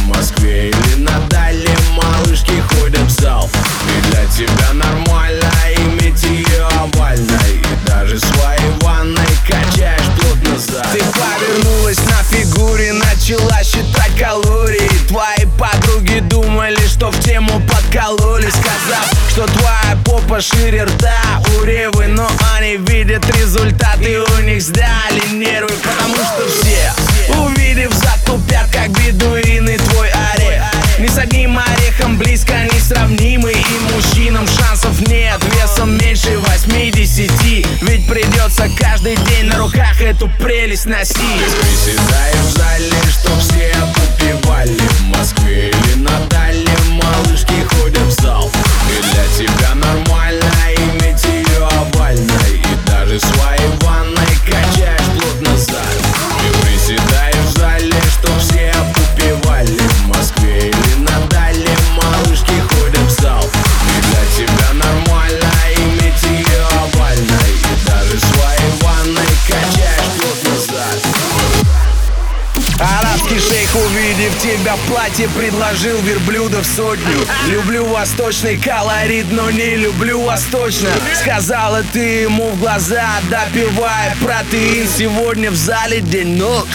В Москве или на Дальнем малышки ходят в зал. И для тебя нормально иметь ее овальной И даже своей ванной качаешь плотно зад Ты повернулась на фигуре, начала считать калории. Твои подруги думали, что в тему подкололи Сказав, что твоя попа шире рта у Ревы Но они видят результаты, у них сдали нервы Потому что все, увидев затупят, каждый день на руках эту прелесть носить Приседаешь увидев тебя в платье, предложил верблюдов сотню. Люблю восточный колорит, но не люблю восточно. Сказала ты ему в глаза, допивая протеин. Сегодня в зале день ног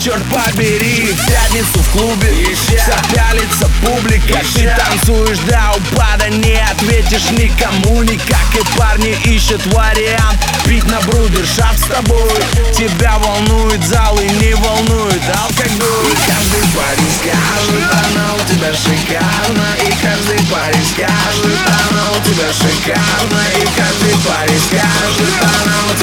Черт побери, в пятницу в клубе. Вся пялится публика Ты танцуешь до упада, не ответишь никому. Никак и парни ищут вариант Пить на брудершафт с тобой. Тебя волнует зал и не волнует алкоголь. Каждый парень скажет, она у тебя шикарна И каждый парень скажет, она у тебя шикарна И каждый парень скажет, она у тебя